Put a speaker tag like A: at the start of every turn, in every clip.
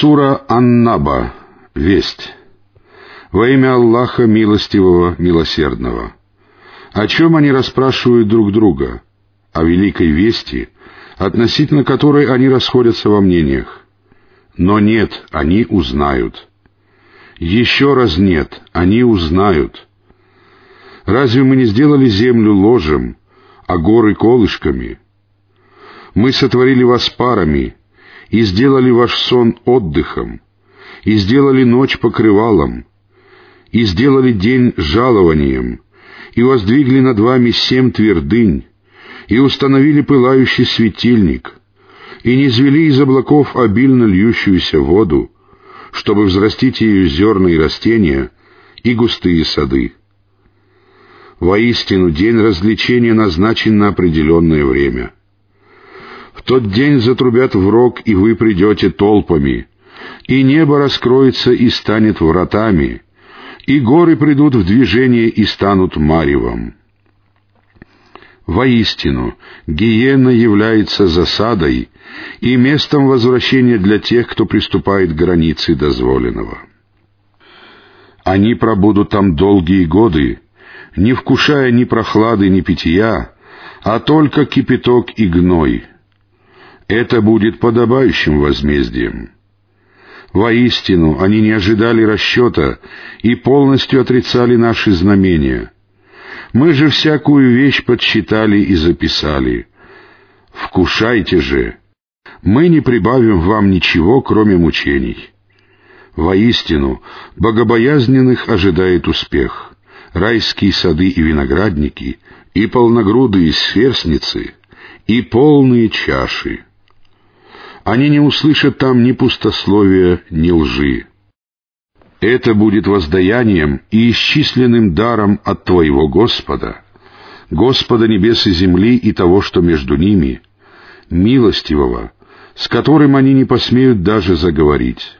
A: Сура Аннаба. Весть. Во имя Аллаха Милостивого, Милосердного. О чем они расспрашивают друг друга? О великой вести, относительно которой они расходятся во мнениях. Но нет, они узнают. Еще раз нет, они узнают. Разве мы не сделали землю ложем, а горы колышками? Мы сотворили вас парами, и сделали ваш сон отдыхом, и сделали ночь покрывалом, и сделали день жалованием, и воздвигли над вами семь твердынь, и установили пылающий светильник, и не звели из облаков обильно льющуюся воду, чтобы взрастить ее зерна и растения, и густые сады. Воистину, день развлечения назначен на определенное время — тот день затрубят в рог, и вы придете толпами, и небо раскроется и станет вратами, и горы придут в движение и станут маревом. Воистину, гиена является засадой и местом возвращения для тех, кто приступает к границе дозволенного. Они пробудут там долгие годы, не вкушая ни прохлады, ни питья, а только кипяток и гной — это будет подобающим возмездием. Воистину, они не ожидали расчета и полностью отрицали наши знамения. Мы же всякую вещь подсчитали и записали. Вкушайте же. Мы не прибавим вам ничего, кроме мучений. Воистину, богобоязненных ожидает успех. Райские сады и виноградники, и полногрудые сверстницы, и полные чаши — они не услышат там ни пустословия, ни лжи. Это будет воздаянием и исчисленным даром от Твоего Господа, Господа небес и земли и того, что между ними, милостивого, с которым они не посмеют даже заговорить.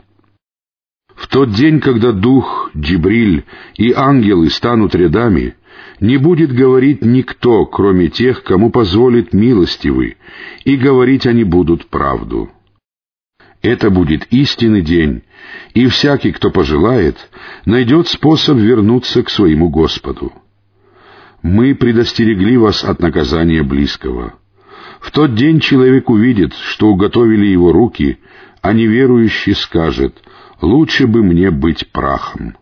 A: В тот день, когда Дух, Джибриль и ангелы станут рядами, не будет говорить никто, кроме тех, кому позволит милостивый, и говорить они будут правду. Это будет истинный день, и всякий, кто пожелает, найдет способ вернуться к своему Господу. Мы предостерегли вас от наказания близкого. В тот день человек увидит, что уготовили его руки, а неверующий скажет, «Лучше бы мне быть прахом».